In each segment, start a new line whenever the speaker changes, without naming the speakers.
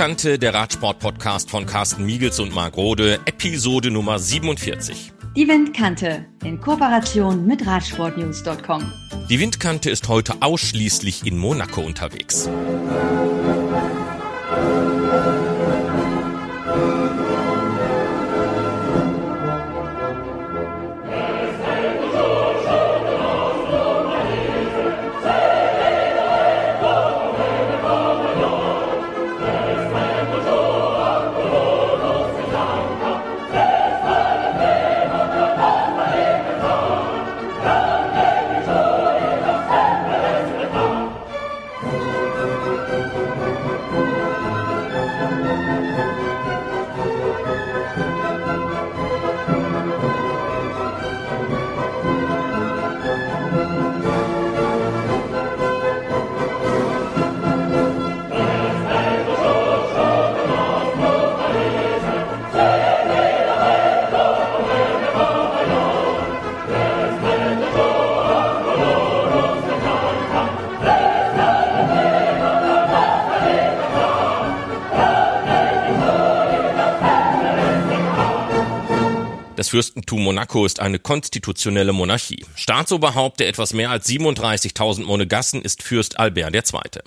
Windkante, der Radsport-Podcast von Carsten Miegels und Marc Rode, Episode Nummer 47.
Die Windkante in Kooperation mit Radsportnews.com.
Die Windkante ist heute ausschließlich in Monaco unterwegs. Das Fürstentum Monaco ist eine konstitutionelle Monarchie. Staatsoberhaupt der etwas mehr als 37.000 Monegassen ist Fürst Albert II.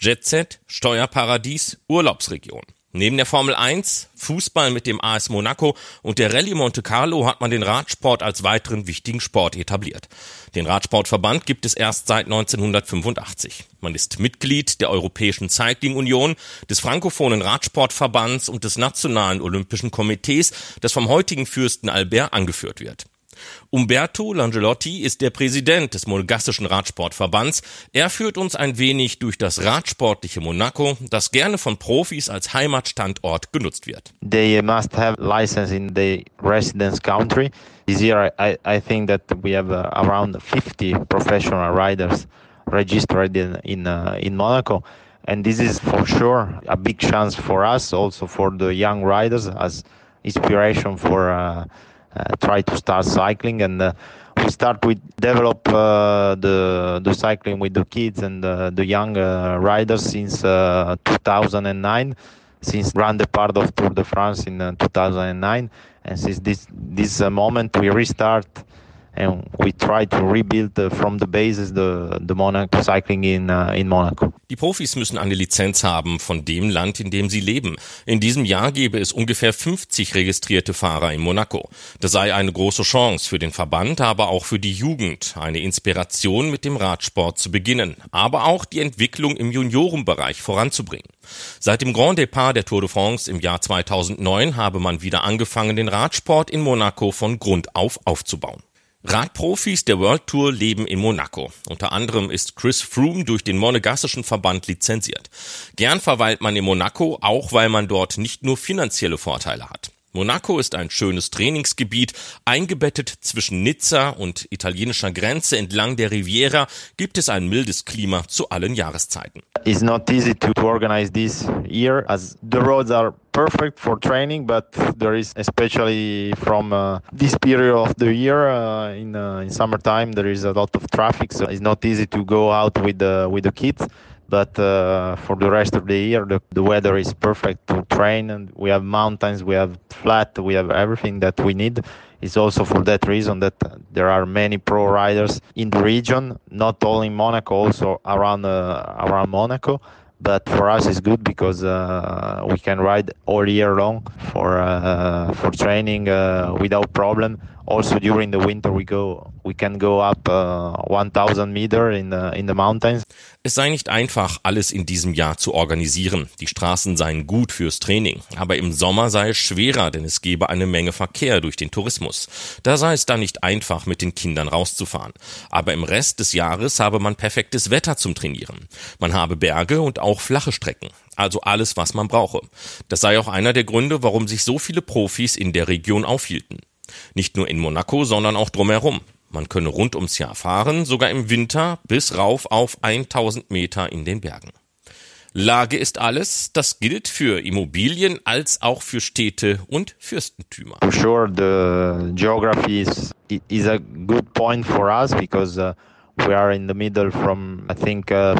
Jetset, Steuerparadies, Urlaubsregion. Neben der Formel 1, Fußball mit dem AS Monaco und der Rallye Monte Carlo hat man den Radsport als weiteren wichtigen Sport etabliert. Den Radsportverband gibt es erst seit 1985. Man ist Mitglied der Europäischen Cycling Union, des frankophonen Radsportverbands und des Nationalen Olympischen Komitees, das vom heutigen Fürsten Albert angeführt wird. Umberto Langelotti ist der Präsident des Monegassischen Radsportverbands. Er führt uns ein wenig durch das radsportliche Monaco, das gerne von Profis als Heimatstandort genutzt wird.
They must have license in the residence country. This year I, I think that we have uh, around 50 professional riders registered in in, uh, in Monaco. And this is for sure a big chance for us, also for the young riders, as inspiration for uh, Uh, try to start cycling and uh, we start with develop uh, the the cycling with the kids and the young uh, riders since uh, 2009 since grand part of Tour de France in 2009 and since this this moment we restart
Die Profis müssen eine Lizenz haben von dem Land, in dem sie leben. In diesem Jahr gäbe es ungefähr 50 registrierte Fahrer in Monaco. Das sei eine große Chance für den Verband, aber auch für die Jugend, eine Inspiration mit dem Radsport zu beginnen, aber auch die Entwicklung im Juniorenbereich voranzubringen. Seit dem Grand Départ der Tour de France im Jahr 2009 habe man wieder angefangen, den Radsport in Monaco von Grund auf aufzubauen. Radprofis der World Tour leben in Monaco. Unter anderem ist Chris Froome durch den Monegassischen Verband lizenziert. Gern verweilt man in Monaco, auch weil man dort nicht nur finanzielle Vorteile hat. Monaco ist ein schönes Trainingsgebiet. Eingebettet zwischen Nizza und italienischer Grenze entlang der Riviera gibt es ein mildes Klima zu allen Jahreszeiten.
It's not easy to, organize this year as the roads are perfect for training, but there is especially from uh, this period of the year uh, in uh, in summertime there is a lot of traffic, so it's not easy to go out with the with the kids. But uh, for the rest of the year the, the weather is perfect to train and we have mountains we have flat we have everything that we need. It's also for that reason that there are many pro riders in the region not only in monaco also around uh, around monaco. But for us it's good because uh, we can ride all year long for uh, for training uh, without problem also during the winter we go we can go up uh, 1000 meter in the, in the mountains.
Es sei nicht einfach alles in diesem Jahr zu organisieren. Die Straßen seien gut fürs Training. Aber im Sommer sei es schwerer denn es gebe eine Menge Verkehr durch den Tourismus. Da sei es dann nicht einfach mit den Kindern rauszufahren. Aber im Rest des Jahres habe man perfektes Wetter zum Trainieren. Man habe Berge und auch flache Strecken. Also alles was man brauche. Das sei auch einer der Gründe warum sich so viele Profis in der Region aufhielten nicht nur in Monaco, sondern auch drumherum. Man könne rund ums Jahr fahren, sogar im Winter bis rauf auf 1000 Meter in den Bergen. Lage ist alles. Das gilt für Immobilien als auch für Städte und Fürstentümer.
For sure, the geography is, is a good point for us because uh, we are in the middle from, I think, uh,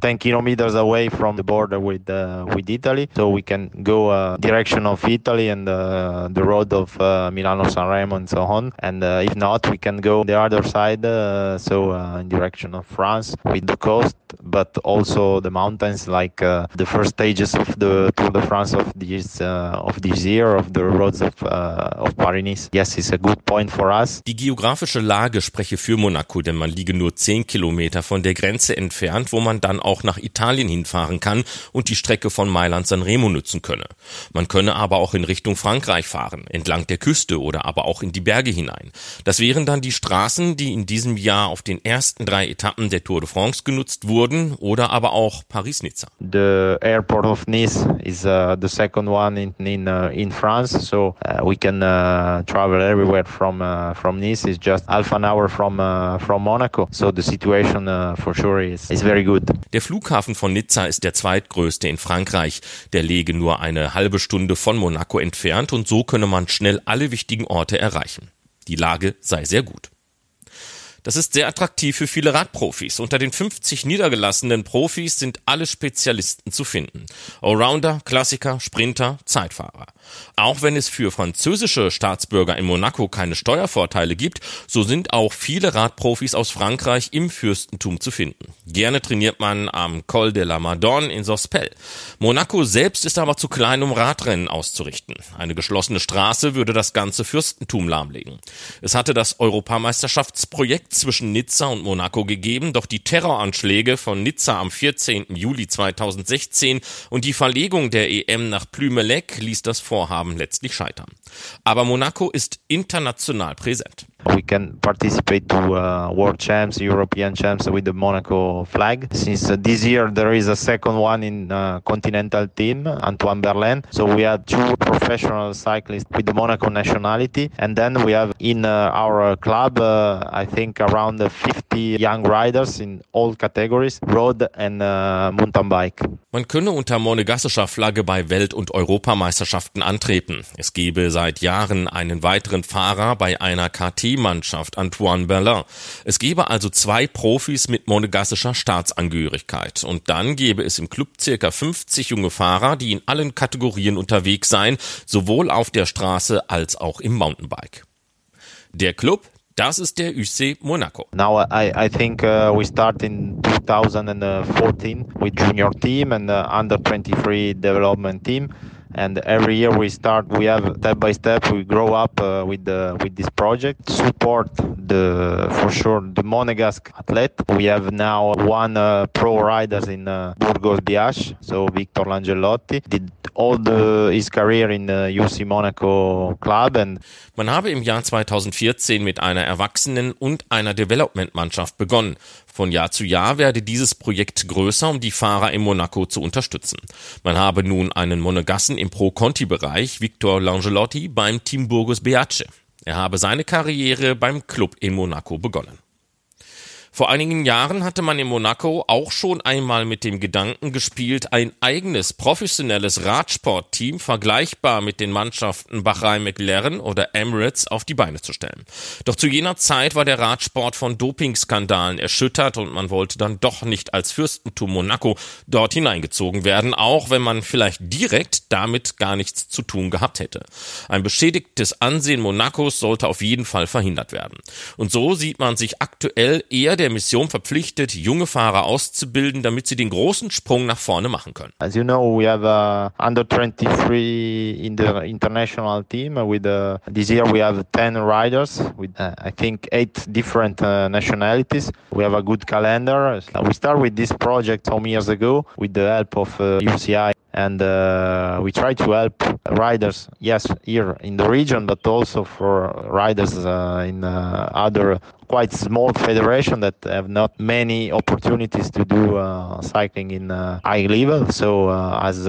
10 kilometers away from the border with uh, with Italy, so we can go uh, direction of Italy and uh, the road of uh, Milano Sanremo and so on. And uh, if not, we can go the other side, uh, so in direction of France with the coast, but also the mountains, like the first stages of the Tour de France of this of this year of the roads of of Paris. Yes, it's a good point for us.
Die geografische Lage spreche für Monaco, denn man liege nur 10 Kilometer von der Grenze entfernt, wo man dann auch nach Italien hinfahren kann und die Strecke von Mailand Sanremo nutzen könne. Man könne aber auch in Richtung Frankreich fahren, entlang der Küste oder aber auch in die Berge hinein. Das wären dann die Straßen, die in diesem Jahr auf den ersten drei Etappen der Tour de France genutzt wurden oder aber auch Paris-Nizza.
The airport of Nice is uh, the second one in in, uh, in France, so uh, we can uh, travel everywhere from uh, from Nice. It's just half an hour from uh, from Monaco, so the situation for sure is is very good.
Der Flughafen von Nizza ist der zweitgrößte in Frankreich. Der lege nur eine halbe Stunde von Monaco entfernt und so könne man schnell alle wichtigen Orte erreichen. Die Lage sei sehr gut. Das ist sehr attraktiv für viele Radprofis. Unter den 50 niedergelassenen Profis sind alle Spezialisten zu finden. Allrounder, Klassiker, Sprinter, Zeitfahrer. Auch wenn es für französische Staatsbürger in Monaco keine Steuervorteile gibt, so sind auch viele Radprofis aus Frankreich im Fürstentum zu finden. Gerne trainiert man am Col de la Madone in Sospel. Monaco selbst ist aber zu klein, um Radrennen auszurichten. Eine geschlossene Straße würde das ganze Fürstentum lahmlegen. Es hatte das Europameisterschaftsprojekt zwischen Nizza und Monaco gegeben, doch die Terroranschläge von Nizza am 14. Juli 2016 und die Verlegung der EM nach Plumelec ließ das Vorhaben letztlich scheitern. Aber Monaco ist international präsent.
We can participate to uh, world champs, European champs with the Monaco flag. Since uh, this year there is a second one in uh, continental team, Antoine Berlin. So we have two professional cyclists with the Monaco nationality, and then we have in uh, our club, uh, I think around 50 young riders in all categories, road and uh, mountain bike.
Man könne unter monegassischer Flagge bei Welt- und Europameisterschaften antreten. Es gebe seit Jahren einen weiteren Fahrer bei einer KT-Mannschaft, Antoine Berlin. Es gebe also zwei Profis mit monegassischer Staatsangehörigkeit. Und dann gebe es im Club circa 50 junge Fahrer, die in allen Kategorien unterwegs seien, sowohl auf der Straße als auch im Mountainbike. Der Club das ist der UC Monaco.
Now I, I think uh, we start in 2014 with junior team and uh, under 23 development team. And every year we start we have step by step we grow up uh, with the with this project. Support the for sure the monegasque athlete. We have now one uh, pro riders in uh, burgos biache so victor langelotti did all the his career in the uc monaco club and
man habe im jahr 2014 mit einer erwachsenen und einer development mannschaft begonnen Von Jahr zu Jahr werde dieses Projekt größer, um die Fahrer in Monaco zu unterstützen. Man habe nun einen Monegassen im Pro-Conti-Bereich, Victor Langelotti, beim Team Burgos Beace. Er habe seine Karriere beim Club in Monaco begonnen. Vor einigen Jahren hatte man in Monaco auch schon einmal mit dem Gedanken gespielt, ein eigenes professionelles Radsportteam vergleichbar mit den Mannschaften Bahrain McLaren oder Emirates auf die Beine zu stellen. Doch zu jener Zeit war der Radsport von Dopingskandalen erschüttert und man wollte dann doch nicht als Fürstentum Monaco dort hineingezogen werden, auch wenn man vielleicht direkt damit gar nichts zu tun gehabt hätte. Ein beschädigtes Ansehen Monacos sollte auf jeden Fall verhindert werden. Und so sieht man sich aktuell eher der Mission verpflichtet, junge Fahrer auszubilden, damit sie den großen Sprung nach vorne machen können.
As you know, we have uh, under 23 in the international team with uh, this year we have 10 riders with uh, I think eight different uh, nationalities. We have a good calendar. We start with this project some years ago with the help of UCI uh, and uh, we try to help riders yes here in the region but also for riders uh, in uh, other quite small federation that have not many opportunities to do uh, cycling in uh, high level. So uh, as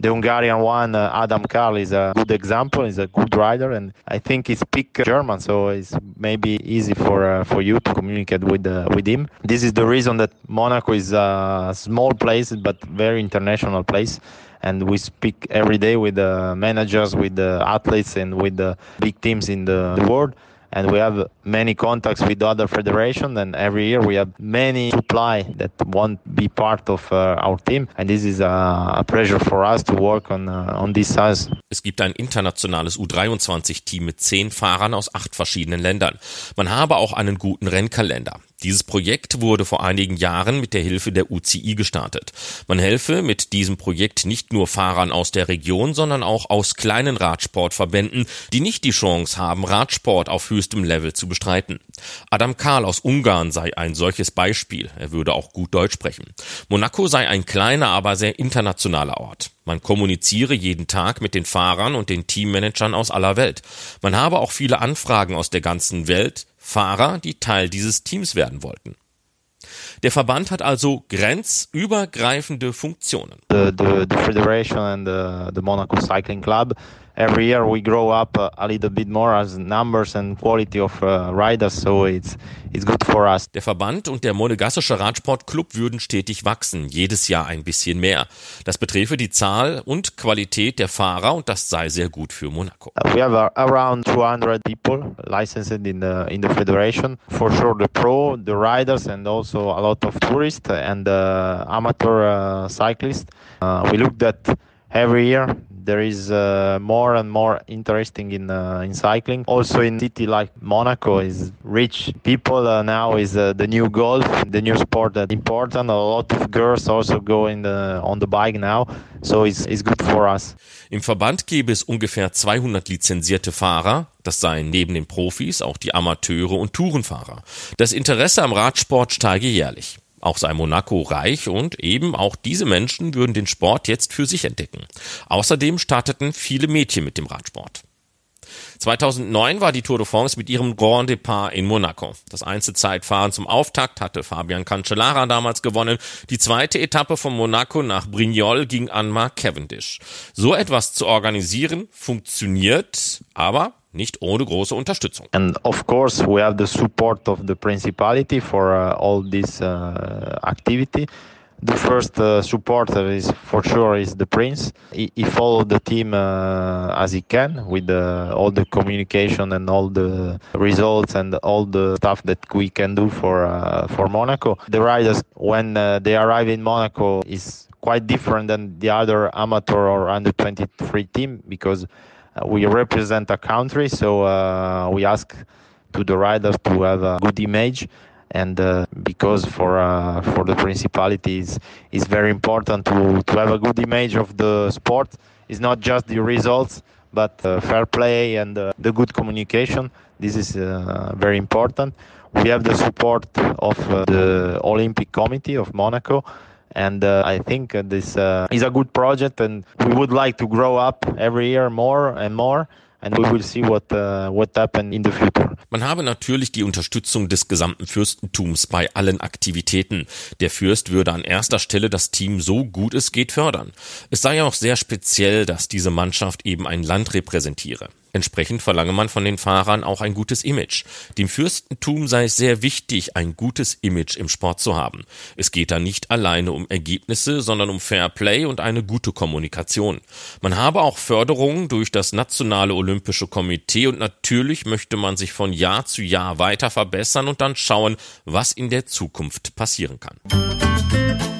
the Hungarian one, uh, Adam Karl, is a good example. He's a good rider, and I think he speaks German, so it's maybe easy for uh, for you to communicate with uh, with him. This is the reason that Monaco is a small place but very international place. And we speak every day with the managers, with the athletes, and with the big teams in the, the world and we have many contacts with other federations. And every year we have many supply that won't be part of uh, our team, and this is a, a pleasure for us to work on uh, on this size.
Es gibt ein internationales U23-Team mit zehn Fahrern aus acht verschiedenen Ländern. Man habe auch einen guten Rennkalender. Dieses Projekt wurde vor einigen Jahren mit der Hilfe der UCI gestartet. Man helfe mit diesem Projekt nicht nur Fahrern aus der Region, sondern auch aus kleinen Radsportverbänden, die nicht die Chance haben, Radsport auf höchstem Level zu bestreiten. Adam Karl aus Ungarn sei ein solches Beispiel. Er würde auch gut Deutsch sprechen. Monaco sei ein kleiner, aber sehr internationaler Ort. Man kommuniziere jeden Tag mit den Fahrern und den Teammanagern aus aller Welt. Man habe auch viele Anfragen aus der ganzen Welt, Fahrer, die Teil dieses Teams werden wollten. Der Verband hat also grenzübergreifende Funktionen.
The, the, the federation and the, the Monaco Cycling Club every year we grow up uh, a little bit more as numbers and quality of uh, riders, so it's it's good for us.
Der Verband und der Monegassische Radsportclub würden stetig wachsen, jedes Jahr ein bisschen mehr. Das beträfe die Zahl und Qualität der Fahrer und das sei sehr gut für Monaco.
Uh, we have uh, around 200 people licensed in the in the federation. For sure, the pro, the riders, and also a lot of tourists and uh, amateur uh, cyclists. we looked at every year there is uh, more and more interesting in uh, in cycling. Also in city like Monaco is rich people uh, now is uh, the new golf, the new sport that important. A lot of girls also go in the, on the bike now, so it's, it's good for us.
Im Verband gäbe es ungefähr 200 lizenzierte Fahrer. Das seien neben den Profis auch die Amateure und Tourenfahrer. Das Interesse am Radsport steige jährlich. Auch sei Monaco reich und eben auch diese Menschen würden den Sport jetzt für sich entdecken. Außerdem starteten viele Mädchen mit dem Radsport. 2009 war die Tour de France mit ihrem Grand Depart in Monaco. Das Einzelzeitfahren zum Auftakt hatte Fabian Cancellara damals gewonnen. Die zweite Etappe von Monaco nach Brignoles ging an Mark Cavendish. So etwas zu organisieren funktioniert, aber nicht ohne große Unterstützung.
And of course we have the support of the principality for uh, all this uh, activity. The first uh, supporter is for sure is the prince. He, he followed the team uh, as he can with uh, all the communication and all the results and all the stuff that we can do for uh, for Monaco. The riders when they arrive in Monaco is quite different than the other amateur or under 23 team because we represent a country, so uh, we ask to the riders to have a good image. And uh, because for uh, for the principalities it's very important to, to have a good image of the sport. It's not just the results but uh, fair play and uh, the good communication. This is very important. We have the support of the olympic committee of monaco and uh, I think this uh, is a good project, and we would like to grow up every year more and more. And we will see what, uh, what happen in the future.
Man habe natürlich die Unterstützung des gesamten Fürstentums bei allen Aktivitäten. Der Fürst würde an erster Stelle das Team so gut es geht fördern. Es sei auch sehr speziell, dass diese Mannschaft eben ein Land repräsentiere. Entsprechend verlange man von den Fahrern auch ein gutes Image. Dem Fürstentum sei es sehr wichtig, ein gutes Image im Sport zu haben. Es geht da nicht alleine um Ergebnisse, sondern um Fair Play und eine gute Kommunikation. Man habe auch Förderungen durch das Nationale Olympische Komitee und natürlich möchte man sich von Jahr zu Jahr weiter verbessern und dann schauen, was in der Zukunft passieren kann. Und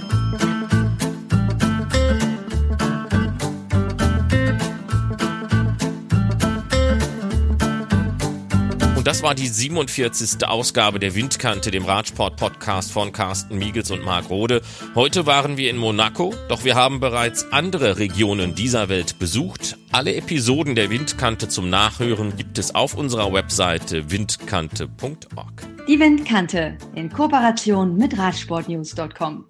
das war die 47. Ausgabe der Windkante, dem Radsport-Podcast von Carsten Miegels und Marc Rode. Heute waren wir in Monaco, doch wir haben bereits andere Regionen dieser Welt besucht. Alle Episoden der Windkante zum Nachhören gibt es auf unserer Webseite windkante.org.
Die Windkante in Kooperation mit Radsportnews.com.